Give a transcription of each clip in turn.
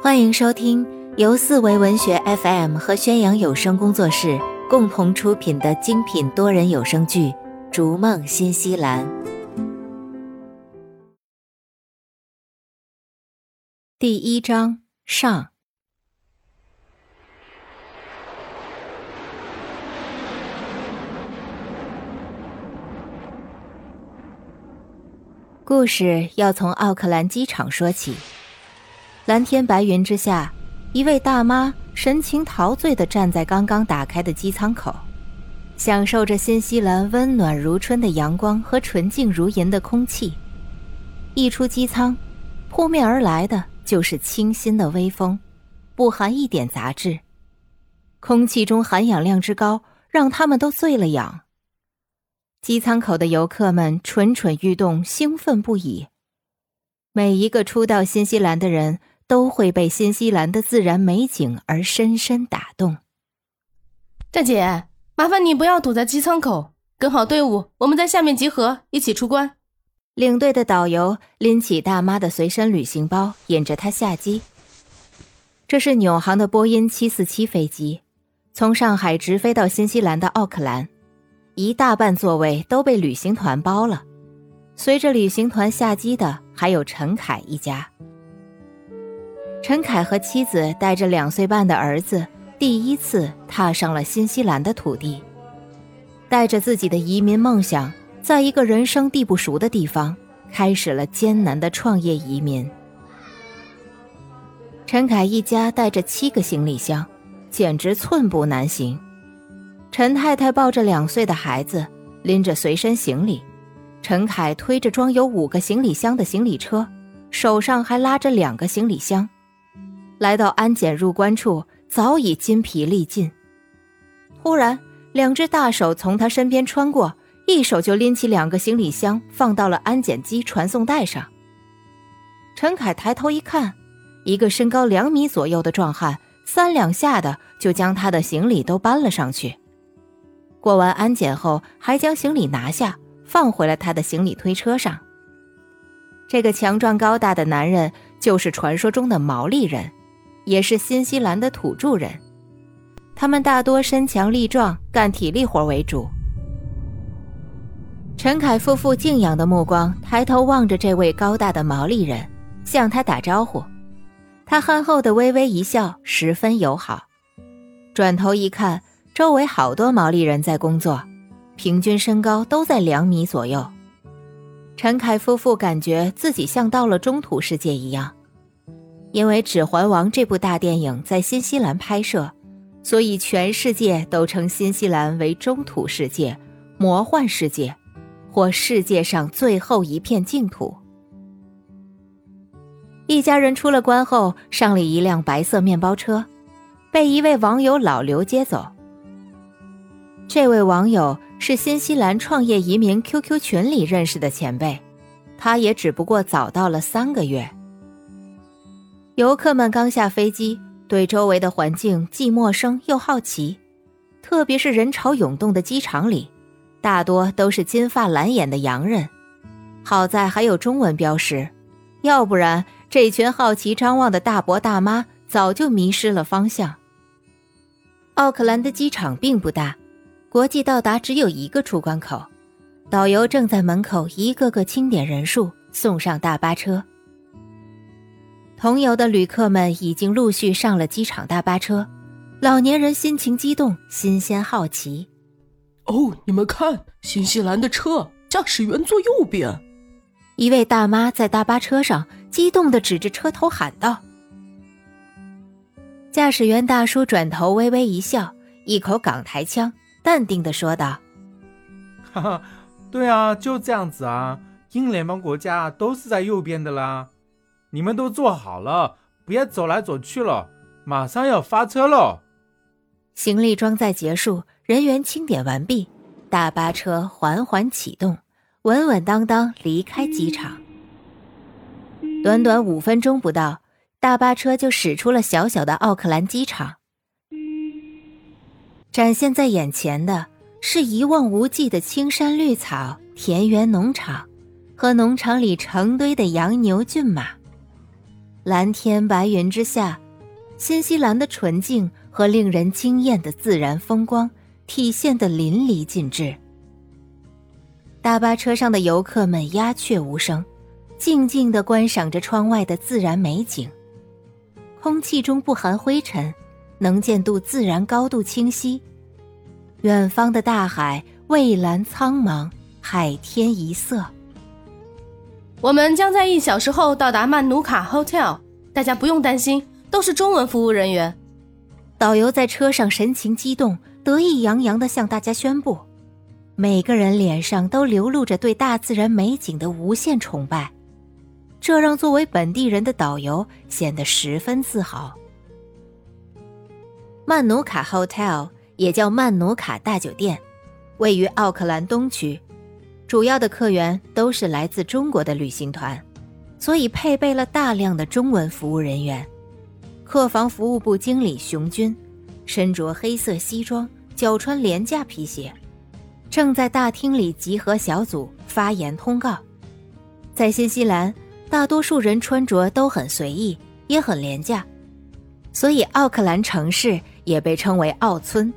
欢迎收听由四维文学 FM 和宣扬有声工作室共同出品的精品多人有声剧《逐梦新西兰》第一章上。故事要从奥克兰机场说起。蓝天白云之下，一位大妈神情陶醉地站在刚刚打开的机舱口，享受着新西兰温暖如春的阳光和纯净如银的空气。一出机舱，扑面而来的就是清新的微风，不含一点杂质。空气中含氧量之高，让他们都醉了氧。机舱口的游客们蠢蠢欲动，兴奋不已。每一个初到新西兰的人。都会被新西兰的自然美景而深深打动。大姐，麻烦你不要堵在机舱口，跟好队伍，我们在下面集合，一起出关。领队的导游拎起大妈的随身旅行包，引着她下机。这是纽航的波音七四七飞机，从上海直飞到新西兰的奥克兰，一大半座位都被旅行团包了。随着旅行团下机的还有陈凯一家。陈凯和妻子带着两岁半的儿子，第一次踏上了新西兰的土地，带着自己的移民梦想，在一个人生地不熟的地方，开始了艰难的创业移民。陈凯一家带着七个行李箱，简直寸步难行。陈太太抱着两岁的孩子，拎着随身行李，陈凯推着装有五个行李箱的行李车，手上还拉着两个行李箱。来到安检入关处，早已筋疲力尽。忽然，两只大手从他身边穿过，一手就拎起两个行李箱，放到了安检机传送带上。陈凯抬头一看，一个身高两米左右的壮汉，三两下的就将他的行李都搬了上去。过完安检后，还将行李拿下，放回了他的行李推车上。这个强壮高大的男人，就是传说中的毛利人。也是新西兰的土著人，他们大多身强力壮，干体力活为主。陈凯夫妇敬仰的目光抬头望着这位高大的毛利人，向他打招呼。他憨厚的微微一笑，十分友好。转头一看，周围好多毛利人在工作，平均身高都在两米左右。陈凯夫妇感觉自己像到了中土世界一样。因为《指环王》这部大电影在新西兰拍摄，所以全世界都称新西兰为中土世界、魔幻世界，或世界上最后一片净土。一家人出了关后，上了一辆白色面包车，被一位网友老刘接走。这位网友是新西兰创业移民 QQ 群里认识的前辈，他也只不过早到了三个月。游客们刚下飞机，对周围的环境既陌生又好奇，特别是人潮涌动的机场里，大多都是金发蓝眼的洋人。好在还有中文标识，要不然这群好奇张望的大伯大妈早就迷失了方向。奥克兰的机场并不大，国际到达只有一个出关口，导游正在门口一个个清点人数，送上大巴车。同游的旅客们已经陆续上了机场大巴车，老年人心情激动，新鲜好奇。哦，你们看，新西兰的车，驾驶员坐右边。一位大妈在大巴车上激动的指着车头喊道：“驾驶员大叔转头微微一笑，一口港台腔，淡定的说道：‘ 哈哈，对啊，就这样子啊，英联邦国家都是在右边的啦。’”你们都坐好了，别走来走去了，马上要发车了。行李装载结束，人员清点完毕，大巴车缓缓启动，稳稳当当离开机场。短短五分钟不到，大巴车就驶出了小小的奥克兰机场。展现在眼前的是一望无际的青山绿草、田园农场，和农场里成堆的羊牛骏马。蓝天白云之下，新西兰的纯净和令人惊艳的自然风光体现得淋漓尽致。大巴车上的游客们鸦雀无声，静静地观赏着窗外的自然美景。空气中不含灰尘，能见度自然高度清晰。远方的大海蔚蓝苍茫，海天一色。我们将在一小时后到达曼努卡 Hotel，大家不用担心，都是中文服务人员。导游在车上神情激动，得意洋洋地向大家宣布。每个人脸上都流露着对大自然美景的无限崇拜，这让作为本地人的导游显得十分自豪。曼努卡 Hotel 也叫曼努卡大酒店，位于奥克兰东区。主要的客源都是来自中国的旅行团，所以配备了大量的中文服务人员。客房服务部经理熊军，身着黑色西装，脚穿廉价皮鞋，正在大厅里集合小组发言通告。在新西兰，大多数人穿着都很随意，也很廉价，所以奥克兰城市也被称为奥村。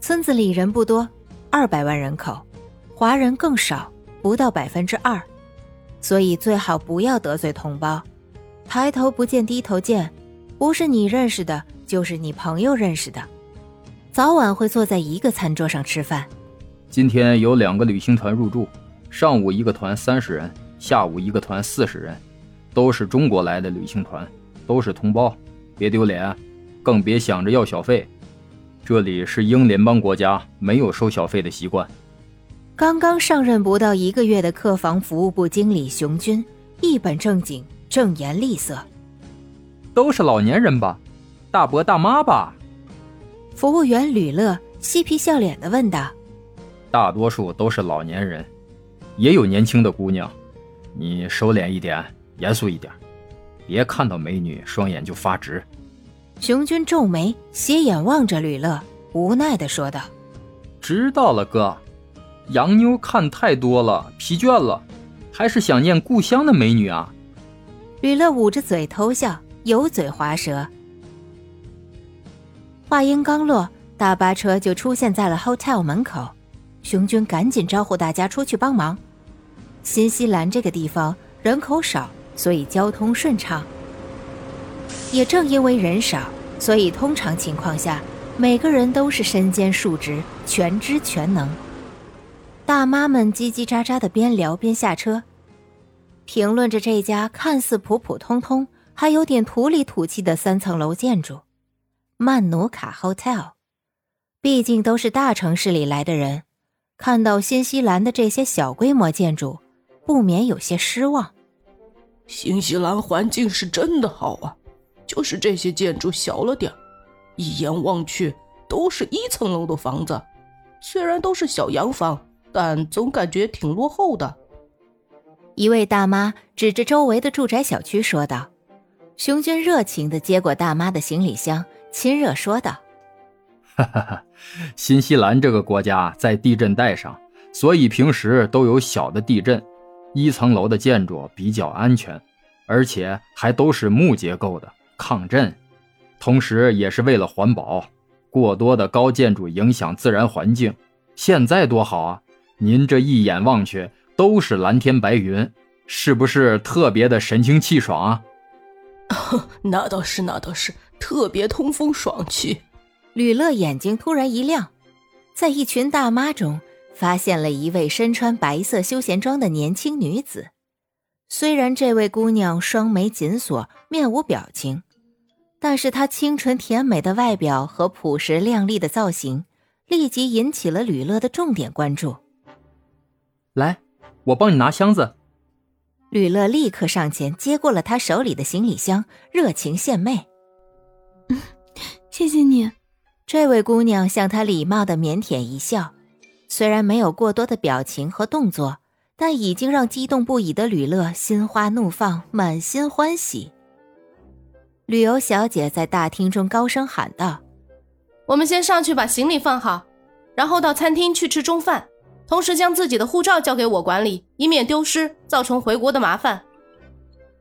村子里人不多，二百万人口。华人更少，不到百分之二，所以最好不要得罪同胞。抬头不见低头见，不是你认识的，就是你朋友认识的，早晚会坐在一个餐桌上吃饭。今天有两个旅行团入住，上午一个团三十人，下午一个团四十人，都是中国来的旅行团，都是同胞，别丢脸，更别想着要小费。这里是英联邦国家，没有收小费的习惯。刚刚上任不到一个月的客房服务部经理熊军一本正经、正言厉色。都是老年人吧，大伯大妈吧？服务员吕乐嬉皮笑脸的问道。大多数都是老年人，也有年轻的姑娘。你收敛一点，严肃一点，别看到美女双眼就发直。熊军皱眉，斜眼望着吕乐，无奈的说道：“知道了，哥。”洋妞看太多了，疲倦了，还是想念故乡的美女啊！吕乐捂着嘴偷笑，油嘴滑舌。话音刚落，大巴车就出现在了 hotel 门口，熊军赶紧招呼大家出去帮忙。新西兰这个地方人口少，所以交通顺畅。也正因为人少，所以通常情况下，每个人都是身兼数职，全知全能。大妈们叽叽喳喳的边聊边下车，评论着这家看似普普通通，还有点土里土气的三层楼建筑——曼努卡 Hotel。毕竟都是大城市里来的人，看到新西兰的这些小规模建筑，不免有些失望。新西兰环境是真的好啊，就是这些建筑小了点一眼望去都是一层楼的房子，虽然都是小洋房。但总感觉挺落后的。一位大妈指着周围的住宅小区说道：“熊军热情的接过大妈的行李箱，亲热说道：‘哈哈哈，新西兰这个国家在地震带上，所以平时都有小的地震。一层楼的建筑比较安全，而且还都是木结构的，抗震。同时也是为了环保，过多的高建筑影响自然环境。现在多好啊！’”您这一眼望去都是蓝天白云，是不是特别的神清气爽啊？那倒是，那倒是，特别通风爽气。吕乐眼睛突然一亮，在一群大妈中发现了一位身穿白色休闲装的年轻女子。虽然这位姑娘双眉紧锁，面无表情，但是她清纯甜美的外表和朴实靓丽的造型，立即引起了吕乐的重点关注。来，我帮你拿箱子。吕乐立刻上前接过了他手里的行李箱，热情献媚。嗯，谢谢你。这位姑娘向他礼貌的腼腆一笑，虽然没有过多的表情和动作，但已经让激动不已的吕乐心花怒放，满心欢喜。旅游小姐在大厅中高声喊道：“我们先上去把行李放好，然后到餐厅去吃中饭。”同时将自己的护照交给我管理，以免丢失，造成回国的麻烦。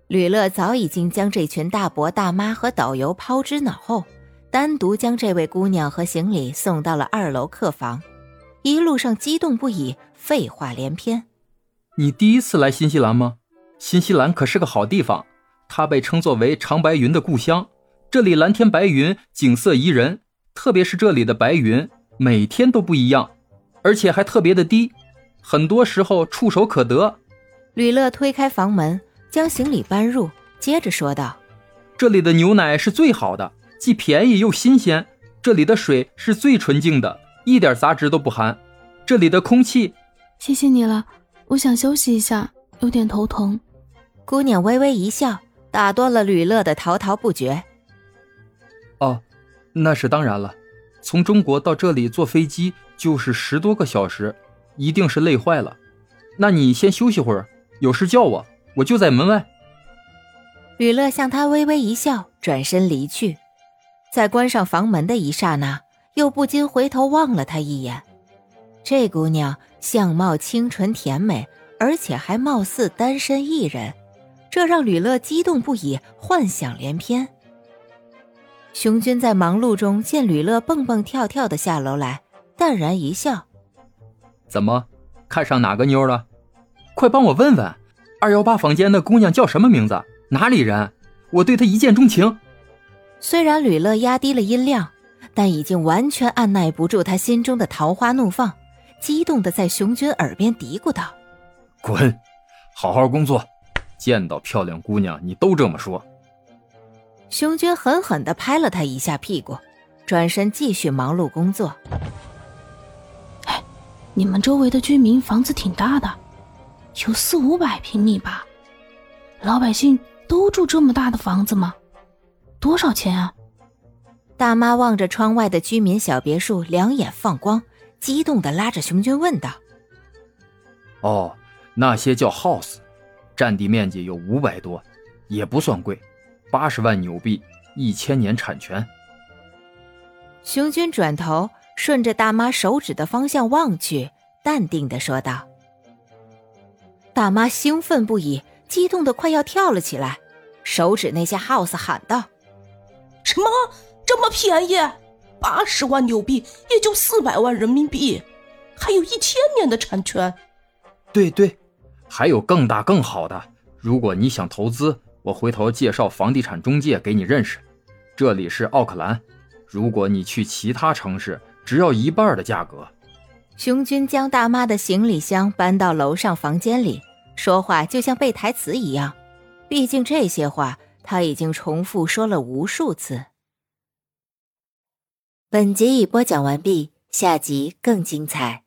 吕乐早已经将这群大伯大妈和导游抛之脑后，单独将这位姑娘和行李送到了二楼客房。一路上激动不已，废话连篇。你第一次来新西兰吗？新西兰可是个好地方，它被称作为长白云的故乡。这里蓝天白云，景色宜人，特别是这里的白云，每天都不一样，而且还特别的低，很多时候触手可得。吕乐推开房门。将行李搬入，接着说道：“这里的牛奶是最好的，既便宜又新鲜。这里的水是最纯净的，一点杂质都不含。这里的空气……谢谢你了，我想休息一下，有点头疼。”姑娘微微一笑，打断了吕乐的滔滔不绝。“哦，那是当然了，从中国到这里坐飞机就是十多个小时，一定是累坏了。那你先休息会儿，有事叫我。”我就在门外。吕乐向他微微一笑，转身离去。在关上房门的一刹那，又不禁回头望了他一眼。这姑娘相貌清纯甜美，而且还貌似单身一人，这让吕乐激动不已，幻想连篇。熊军在忙碌中见吕乐蹦蹦跳跳的下楼来，淡然一笑：“怎么，看上哪个妞了？快帮我问问。”二幺八房间的姑娘叫什么名字？哪里人？我对她一见钟情。虽然吕乐压低了音量，但已经完全按耐不住他心中的桃花怒放，激动的在熊军耳边嘀咕道：“滚，好好工作。见到漂亮姑娘，你都这么说。”熊军狠狠的拍了他一下屁股，转身继续忙碌工作。哎，你们周围的居民房子挺大的。有四五百平米吧，老百姓都住这么大的房子吗？多少钱啊？大妈望着窗外的居民小别墅，两眼放光，激动的拉着熊军问道：“哦，那些叫 house，占地面积有五百多，也不算贵，八十万纽币，一千年产权。”熊军转头顺着大妈手指的方向望去，淡定的说道。大妈兴奋不已，激动的快要跳了起来，手指那些 house 喊道：“什么这么便宜？八十万纽币也就四百万人民币，还有一千年的产权。”“对对，还有更大更好的。如果你想投资，我回头介绍房地产中介给你认识。这里是奥克兰，如果你去其他城市，只要一半的价格。”熊军将大妈的行李箱搬到楼上房间里，说话就像背台词一样。毕竟这些话他已经重复说了无数次。本集已播讲完毕，下集更精彩。